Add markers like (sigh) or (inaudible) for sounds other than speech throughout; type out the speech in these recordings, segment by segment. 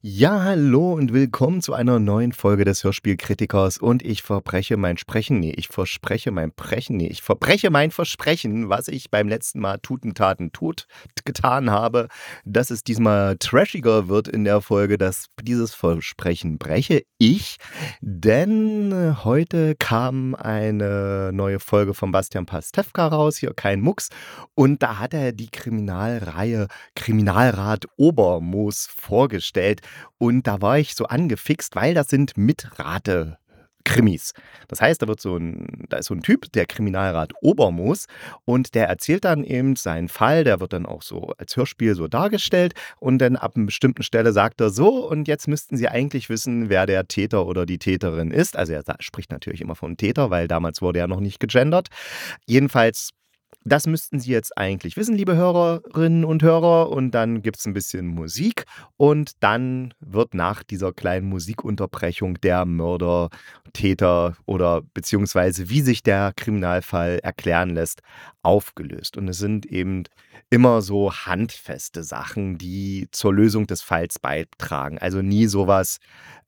Ja, hallo und willkommen zu einer neuen Folge des Hörspielkritikers. Und ich verbreche mein Sprechen, nee, ich verspreche mein Brechen, nee, ich verbreche mein Versprechen, was ich beim letzten Mal Tutentaten tut getan habe, dass es diesmal trashiger wird in der Folge, dass dieses Versprechen breche ich, denn heute kam eine neue Folge von Bastian Pastewka raus, hier kein Mucks, und da hat er die Kriminalreihe Kriminalrat Obermoos vorgestellt. Und da war ich so angefixt, weil das sind Mitrate. Krimis. Das heißt, da wird so ein, da ist so ein Typ, der Kriminalrat Obermoos, und der erzählt dann eben seinen Fall, der wird dann auch so als Hörspiel so dargestellt und dann ab einer bestimmten Stelle sagt er so, und jetzt müssten Sie eigentlich wissen, wer der Täter oder die Täterin ist. Also er spricht natürlich immer von Täter, weil damals wurde er noch nicht gegendert. Jedenfalls das müssten Sie jetzt eigentlich wissen, liebe Hörerinnen und Hörer. Und dann gibt es ein bisschen Musik. Und dann wird nach dieser kleinen Musikunterbrechung der Mörder, Täter oder beziehungsweise wie sich der Kriminalfall erklären lässt, aufgelöst. Und es sind eben immer so handfeste Sachen, die zur Lösung des Falls beitragen. Also nie sowas,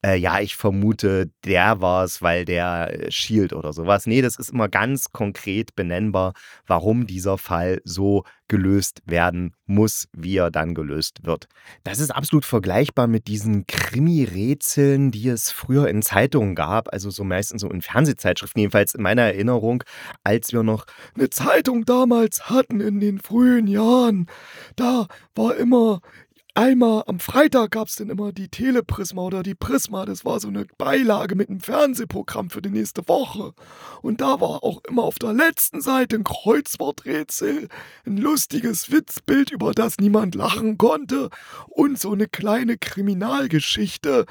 äh, ja, ich vermute, der war es, weil der äh, schielt oder sowas. Nee, das ist immer ganz konkret benennbar, warum dieser Fall so gelöst werden muss, wie er dann gelöst wird. Das ist absolut vergleichbar mit diesen Krimi-Rätseln, die es früher in Zeitungen gab, also so meistens so in Fernsehzeitschriften, jedenfalls in meiner Erinnerung, als wir noch eine Zeitung damals hatten in den frühen Jahren. Da war immer Einmal am Freitag gab es dann immer die Teleprisma oder die Prisma. Das war so eine Beilage mit einem Fernsehprogramm für die nächste Woche. Und da war auch immer auf der letzten Seite ein Kreuzworträtsel, ein lustiges Witzbild, über das niemand lachen konnte und so eine kleine Kriminalgeschichte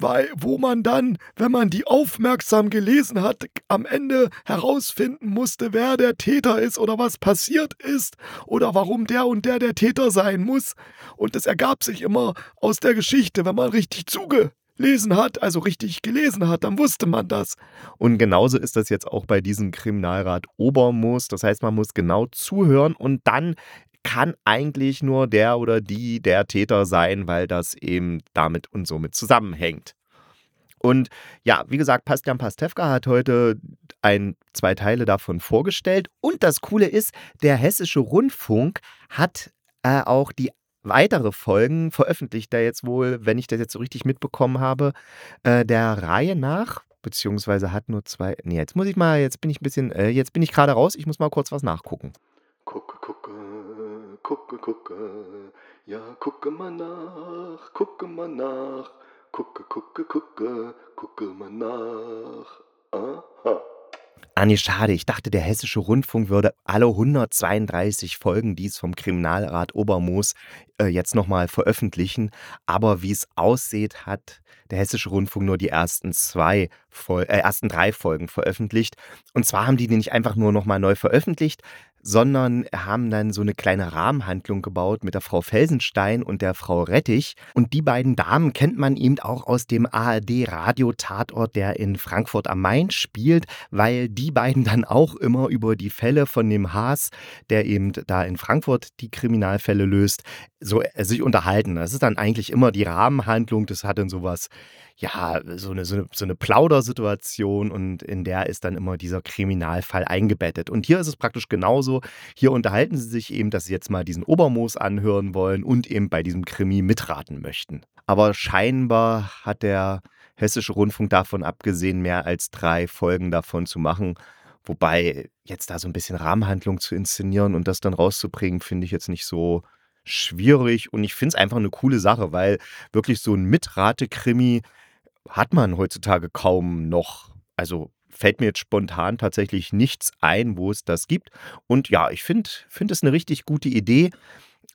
weil wo man dann, wenn man die aufmerksam gelesen hat, am Ende herausfinden musste, wer der Täter ist oder was passiert ist oder warum der und der der Täter sein muss. Und es ergab sich immer aus der Geschichte, wenn man richtig zugelesen hat, also richtig gelesen hat, dann wusste man das. Und genauso ist das jetzt auch bei diesem Kriminalrat Obermoos. Das heißt, man muss genau zuhören und dann kann eigentlich nur der oder die der Täter sein, weil das eben damit und somit zusammenhängt. Und ja, wie gesagt, Bastian Pastewka hat heute ein, zwei Teile davon vorgestellt. Und das Coole ist, der Hessische Rundfunk hat äh, auch die weitere Folgen veröffentlicht, der jetzt wohl, wenn ich das jetzt so richtig mitbekommen habe, äh, der Reihe nach, beziehungsweise hat nur zwei. Nee, jetzt muss ich mal, jetzt bin ich ein bisschen, äh, jetzt bin ich gerade raus, ich muss mal kurz was nachgucken. Gucke, gucke, gucke, gucke, ja, gucke mal nach, gucke mal nach, gucke, gucke, gucke, gucke mal nach. Aha. Ah, nee, schade. Ich dachte, der Hessische Rundfunk würde alle 132 Folgen, die es vom Kriminalrat Obermoos äh, jetzt nochmal veröffentlichen. Aber wie es aussieht, hat der Hessische Rundfunk nur die ersten zwei, Fol äh, ersten drei Folgen veröffentlicht. Und zwar haben die die nicht einfach nur nochmal neu veröffentlicht, sondern haben dann so eine kleine Rahmenhandlung gebaut mit der Frau Felsenstein und der Frau Rettich. Und die beiden Damen kennt man eben auch aus dem ARD-Radio-Tatort, der in Frankfurt am Main spielt, weil die beiden dann auch immer über die Fälle von dem Haas, der eben da in Frankfurt die Kriminalfälle löst, so äh, sich unterhalten. Das ist dann eigentlich immer die Rahmenhandlung. Das hat dann sowas ja, so eine, so eine, so eine Plaudersituation und in der ist dann immer dieser Kriminalfall eingebettet. Und hier ist es praktisch genauso. Hier unterhalten sie sich eben, dass sie jetzt mal diesen Obermoos anhören wollen und eben bei diesem Krimi mitraten möchten. Aber scheinbar hat der Hessische Rundfunk davon abgesehen, mehr als drei Folgen davon zu machen. Wobei jetzt da so ein bisschen Rahmenhandlung zu inszenieren und das dann rauszubringen, finde ich jetzt nicht so schwierig. Und ich finde es einfach eine coole Sache, weil wirklich so ein Mitrate-Krimi hat man heutzutage kaum noch. Also fällt mir jetzt spontan tatsächlich nichts ein, wo es das gibt. Und ja, ich finde find es eine richtig gute Idee.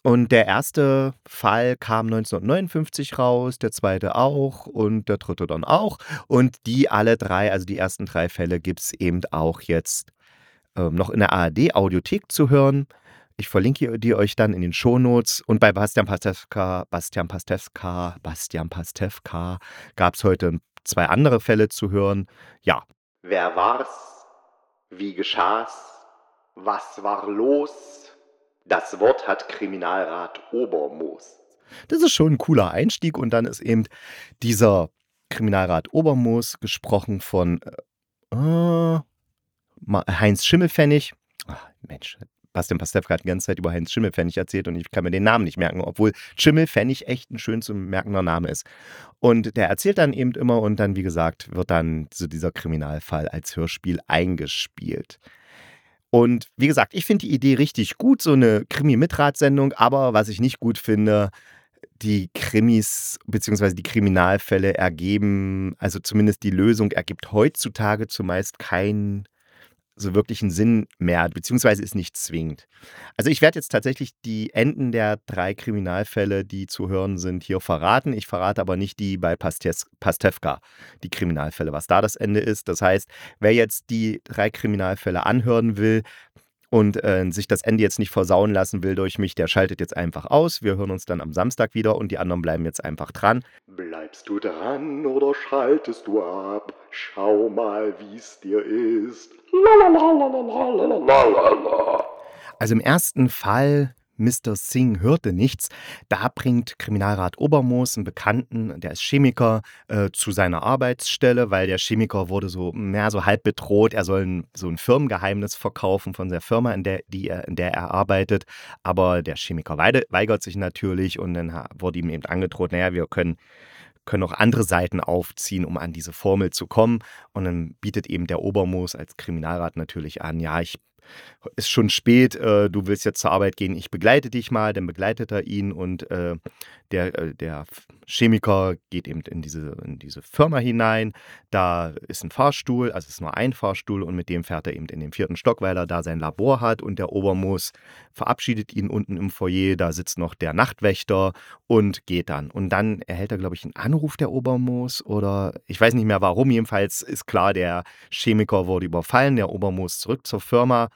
Und der erste Fall kam 1959 raus, der zweite auch und der dritte dann auch. Und die alle drei, also die ersten drei Fälle, gibt es eben auch jetzt äh, noch in der ARD-Audiothek zu hören. Ich verlinke die euch dann in den Shownotes. Und bei Bastian Pastewka, Bastian Pastewka, Bastian Pastewka gab es heute zwei andere Fälle zu hören. Ja. Wer war's? Wie geschah's? Was war los? Das Wort hat Kriminalrat Obermoos. Das ist schon ein cooler Einstieg. Und dann ist eben dieser Kriminalrat Obermoos gesprochen von äh, Heinz Schimmelfennig. Ach, Mensch, Bastian Pastewka hat die ganze Zeit über Heinz Schimmelfennig erzählt und ich kann mir den Namen nicht merken, obwohl Schimmelfennig echt ein schön zu merkender Name ist. Und der erzählt dann eben immer und dann, wie gesagt, wird dann so dieser Kriminalfall als Hörspiel eingespielt. Und wie gesagt, ich finde die Idee richtig gut, so eine Krimi-Mitratsendung, aber was ich nicht gut finde, die Krimis bzw. die Kriminalfälle ergeben, also zumindest die Lösung ergibt heutzutage zumeist keinen so wirklichen Sinn mehr, beziehungsweise ist nicht zwingend. Also ich werde jetzt tatsächlich die Enden der drei Kriminalfälle, die zu hören sind, hier verraten. Ich verrate aber nicht die bei Pastes Pastewka, die Kriminalfälle, was da das Ende ist. Das heißt, wer jetzt die drei Kriminalfälle anhören will, und äh, sich das Ende jetzt nicht versauen lassen will durch mich, der schaltet jetzt einfach aus. Wir hören uns dann am Samstag wieder und die anderen bleiben jetzt einfach dran. Bleibst du dran oder schaltest du ab? Schau mal, wie's dir ist. Also im ersten Fall Mr. Singh hörte nichts. Da bringt Kriminalrat Obermoos einen Bekannten, der ist Chemiker, äh, zu seiner Arbeitsstelle, weil der Chemiker wurde so mehr so halb bedroht. Er soll ein, so ein Firmengeheimnis verkaufen von der Firma, in der, die er, in der er arbeitet. Aber der Chemiker weigert sich natürlich und dann wurde ihm eben angedroht, naja, wir können können auch andere Seiten aufziehen, um an diese Formel zu kommen. Und dann bietet eben der Obermoos als Kriminalrat natürlich an, ja, ich ist schon spät, äh, du willst jetzt zur Arbeit gehen, ich begleite dich mal, dann begleitet er ihn und äh, der, äh, der Chemiker geht eben in diese, in diese Firma hinein. Da ist ein Fahrstuhl, also es ist nur ein Fahrstuhl und mit dem fährt er eben in den vierten Stock, weil er da sein Labor hat und der Obermoos verabschiedet ihn unten im Foyer. Da sitzt noch der Nachtwächter und geht dann. Und dann erhält er, glaube ich, einen Anruf der Obermoos oder ich weiß nicht mehr warum. Jedenfalls ist klar, der Chemiker wurde überfallen, der Obermoos zurück zur Firma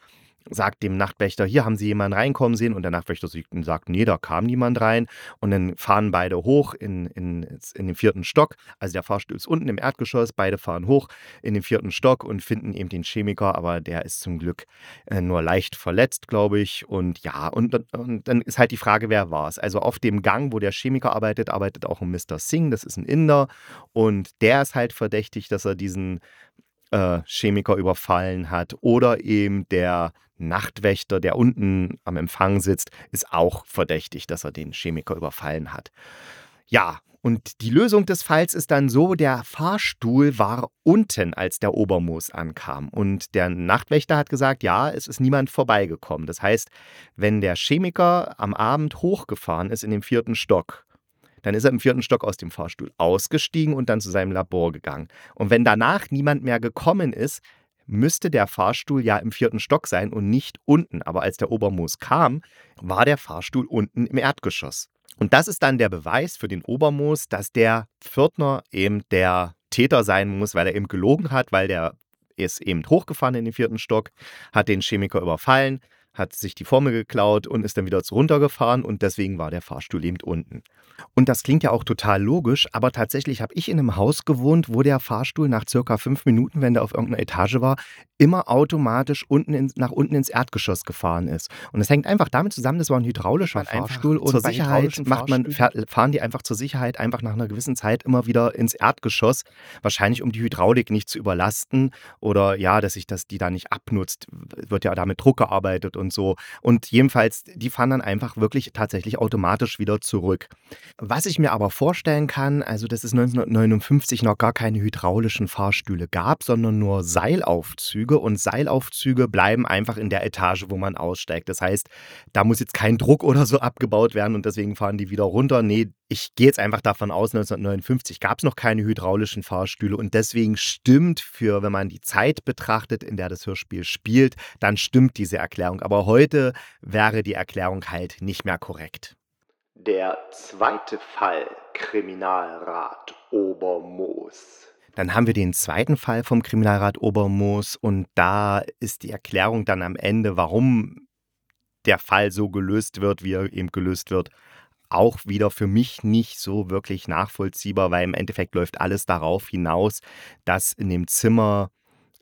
sagt dem Nachtwächter, hier haben Sie jemanden reinkommen sehen. Und der Nachtwächter sagt, nee, da kam niemand rein. Und dann fahren beide hoch in, in, in den vierten Stock, also der Fahrstuhl ist unten im Erdgeschoss, beide fahren hoch in den vierten Stock und finden eben den Chemiker, aber der ist zum Glück äh, nur leicht verletzt, glaube ich. Und ja, und, und dann ist halt die Frage, wer war es? Also auf dem Gang, wo der Chemiker arbeitet, arbeitet auch ein Mr. Singh, das ist ein Inder. Und der ist halt verdächtig, dass er diesen äh, Chemiker überfallen hat oder eben der Nachtwächter, der unten am Empfang sitzt, ist auch verdächtig, dass er den Chemiker überfallen hat. Ja, und die Lösung des Falls ist dann so, der Fahrstuhl war unten, als der Obermoos ankam. Und der Nachtwächter hat gesagt, ja, es ist niemand vorbeigekommen. Das heißt, wenn der Chemiker am Abend hochgefahren ist in den vierten Stock, dann ist er im vierten Stock aus dem Fahrstuhl ausgestiegen und dann zu seinem Labor gegangen. Und wenn danach niemand mehr gekommen ist, müsste der Fahrstuhl ja im vierten Stock sein und nicht unten. Aber als der Obermoos kam, war der Fahrstuhl unten im Erdgeschoss. Und das ist dann der Beweis für den Obermoos, dass der Pförtner eben der Täter sein muss, weil er eben gelogen hat, weil der ist eben hochgefahren in den vierten Stock, hat den Chemiker überfallen, hat sich die Formel geklaut und ist dann wieder runtergefahren und deswegen war der Fahrstuhl eben unten. Und das klingt ja auch total logisch, aber tatsächlich habe ich in einem Haus gewohnt, wo der Fahrstuhl nach circa fünf Minuten, wenn der auf irgendeiner Etage war, immer automatisch unten in, nach unten ins Erdgeschoss gefahren ist. Und es hängt einfach damit zusammen, das war ein hydraulischer Fahrstuhl und zur Sicherheit macht man, fahren die einfach zur Sicherheit einfach nach einer gewissen Zeit immer wieder ins Erdgeschoss, wahrscheinlich um die Hydraulik nicht zu überlasten oder ja, dass sich das die da nicht abnutzt, wird ja da mit Druck gearbeitet und so. Und jedenfalls, die fahren dann einfach wirklich tatsächlich automatisch wieder zurück. Was ich mir aber vorstellen kann, also dass es 1959 noch gar keine hydraulischen Fahrstühle gab, sondern nur Seilaufzüge und Seilaufzüge bleiben einfach in der Etage, wo man aussteigt. Das heißt, da muss jetzt kein Druck oder so abgebaut werden und deswegen fahren die wieder runter. Nee, ich gehe jetzt einfach davon aus, 1959 gab es noch keine hydraulischen Fahrstühle und deswegen stimmt für, wenn man die Zeit betrachtet, in der das Hörspiel spielt, dann stimmt diese Erklärung. Aber heute wäre die Erklärung halt nicht mehr korrekt. Der zweite Fall Kriminalrat Obermoos. Dann haben wir den zweiten Fall vom Kriminalrat Obermoos und da ist die Erklärung dann am Ende, warum der Fall so gelöst wird, wie er eben gelöst wird, auch wieder für mich nicht so wirklich nachvollziehbar, weil im Endeffekt läuft alles darauf hinaus, dass in dem Zimmer,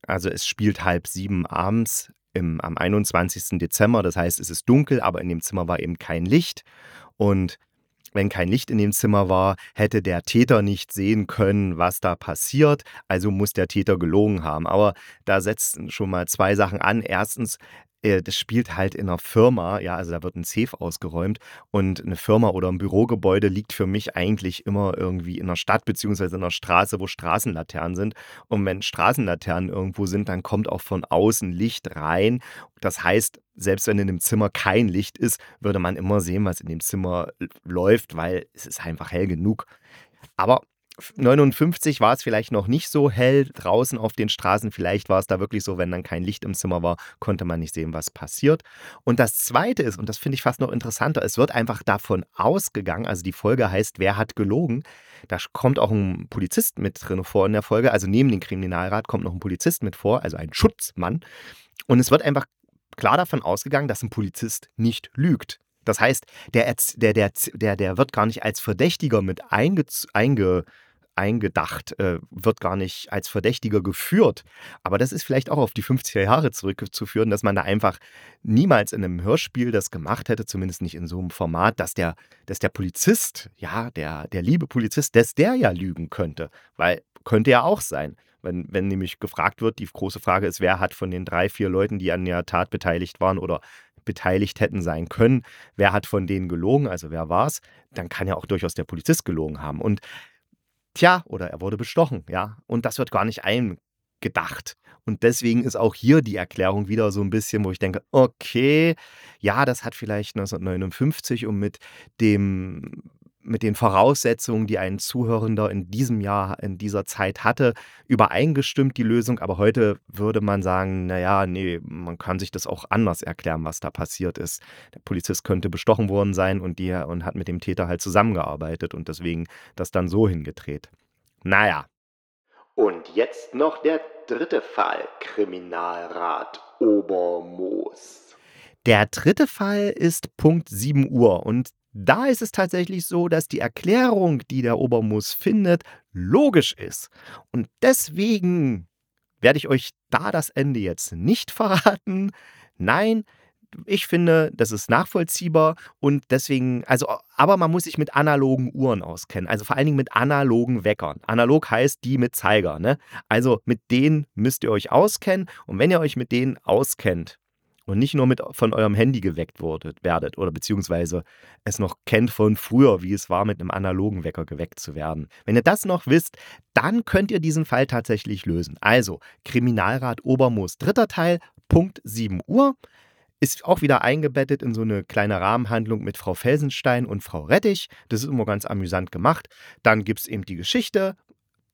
also es spielt halb sieben abends im, am 21. Dezember, das heißt es ist dunkel, aber in dem Zimmer war eben kein Licht und wenn kein Licht in dem Zimmer war, hätte der Täter nicht sehen können, was da passiert. Also muss der Täter gelogen haben. Aber da setzen schon mal zwei Sachen an. Erstens, äh, das spielt halt in einer Firma, ja, also da wird ein Safe ausgeräumt und eine Firma oder ein Bürogebäude liegt für mich eigentlich immer irgendwie in einer Stadt beziehungsweise in einer Straße, wo Straßenlaternen sind. Und wenn Straßenlaternen irgendwo sind, dann kommt auch von außen Licht rein. Das heißt, selbst wenn in dem Zimmer kein Licht ist, würde man immer sehen, was in dem Zimmer läuft, weil es ist einfach hell genug. Aber 59 war es vielleicht noch nicht so hell draußen auf den Straßen. Vielleicht war es da wirklich so, wenn dann kein Licht im Zimmer war, konnte man nicht sehen, was passiert. Und das Zweite ist, und das finde ich fast noch interessanter, es wird einfach davon ausgegangen, also die Folge heißt, wer hat gelogen? Da kommt auch ein Polizist mit drin vor in der Folge. Also neben dem Kriminalrat kommt noch ein Polizist mit vor, also ein Schutzmann. Und es wird einfach klar davon ausgegangen, dass ein Polizist nicht lügt. Das heißt, der, der, der, der, wird gar nicht als Verdächtiger mit einge, einge, eingedacht, äh, wird gar nicht als Verdächtiger geführt. Aber das ist vielleicht auch auf die 50er Jahre zurückzuführen, dass man da einfach niemals in einem Hörspiel das gemacht hätte, zumindest nicht in so einem Format, dass der, dass der Polizist, ja, der, der liebe Polizist, dass der ja lügen könnte. Weil könnte ja auch sein. Wenn, wenn nämlich gefragt wird, die große Frage ist, wer hat von den drei, vier Leuten, die an der Tat beteiligt waren oder beteiligt hätten sein können, wer hat von denen gelogen, also wer war es, dann kann ja auch durchaus der Polizist gelogen haben. Und Tja, oder er wurde bestochen, ja. Und das wird gar nicht eingedacht. Und deswegen ist auch hier die Erklärung wieder so ein bisschen, wo ich denke, okay, ja, das hat vielleicht 1959 und mit dem mit den Voraussetzungen, die ein Zuhörender in diesem Jahr, in dieser Zeit hatte, übereingestimmt, die Lösung. Aber heute würde man sagen, naja, nee, man kann sich das auch anders erklären, was da passiert ist. Der Polizist könnte bestochen worden sein und, die, und hat mit dem Täter halt zusammengearbeitet und deswegen das dann so hingedreht. Naja. Und jetzt noch der dritte Fall, Kriminalrat Obermoos. Der dritte Fall ist Punkt 7 Uhr und da ist es tatsächlich so, dass die Erklärung, die der Obermus findet, logisch ist. Und deswegen werde ich euch da das Ende jetzt nicht (laughs) verraten. Nein, ich finde, das ist nachvollziehbar und deswegen, also, aber man muss sich mit analogen Uhren auskennen, also vor allen Dingen mit analogen Weckern. Analog heißt die mit Zeiger, ne? Also mit denen müsst ihr euch auskennen und wenn ihr euch mit denen auskennt, und nicht nur mit von eurem Handy geweckt wurdet, werdet oder beziehungsweise es noch kennt von früher, wie es war, mit einem analogen Wecker geweckt zu werden. Wenn ihr das noch wisst, dann könnt ihr diesen Fall tatsächlich lösen. Also Kriminalrat Obermoos, dritter Teil, Punkt 7 Uhr. Ist auch wieder eingebettet in so eine kleine Rahmenhandlung mit Frau Felsenstein und Frau Rettich. Das ist immer ganz amüsant gemacht. Dann gibt es eben die Geschichte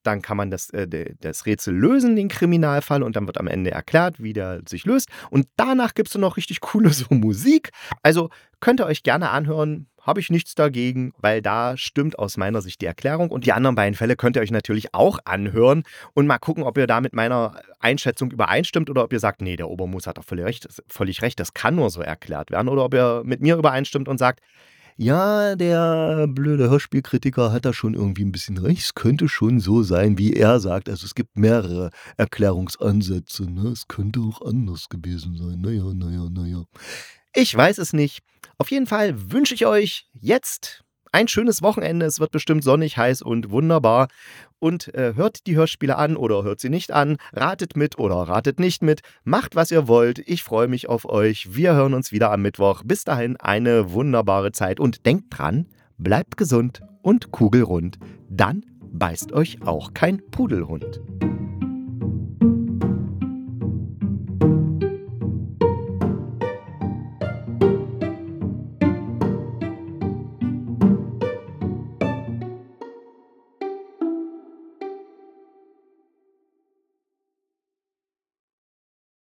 dann kann man das, äh, das Rätsel lösen, den Kriminalfall, und dann wird am Ende erklärt, wie der sich löst. Und danach gibt es noch richtig coole so Musik. Also könnt ihr euch gerne anhören. Habe ich nichts dagegen, weil da stimmt aus meiner Sicht die Erklärung. Und die anderen beiden Fälle könnt ihr euch natürlich auch anhören und mal gucken, ob ihr da mit meiner Einschätzung übereinstimmt oder ob ihr sagt, nee, der Obermus hat doch völlig recht, völlig recht, das kann nur so erklärt werden. Oder ob ihr mit mir übereinstimmt und sagt, ja, der blöde Hörspielkritiker hat da schon irgendwie ein bisschen recht. Es könnte schon so sein, wie er sagt. Also es gibt mehrere Erklärungsansätze. Ne? Es könnte auch anders gewesen sein. Naja, naja, naja. Ich weiß es nicht. Auf jeden Fall wünsche ich euch jetzt ein schönes Wochenende. Es wird bestimmt sonnig, heiß und wunderbar. Und äh, hört die Hörspiele an oder hört sie nicht an. Ratet mit oder ratet nicht mit. Macht, was ihr wollt. Ich freue mich auf euch. Wir hören uns wieder am Mittwoch. Bis dahin eine wunderbare Zeit. Und denkt dran, bleibt gesund und kugelrund. Dann beißt euch auch kein Pudelhund.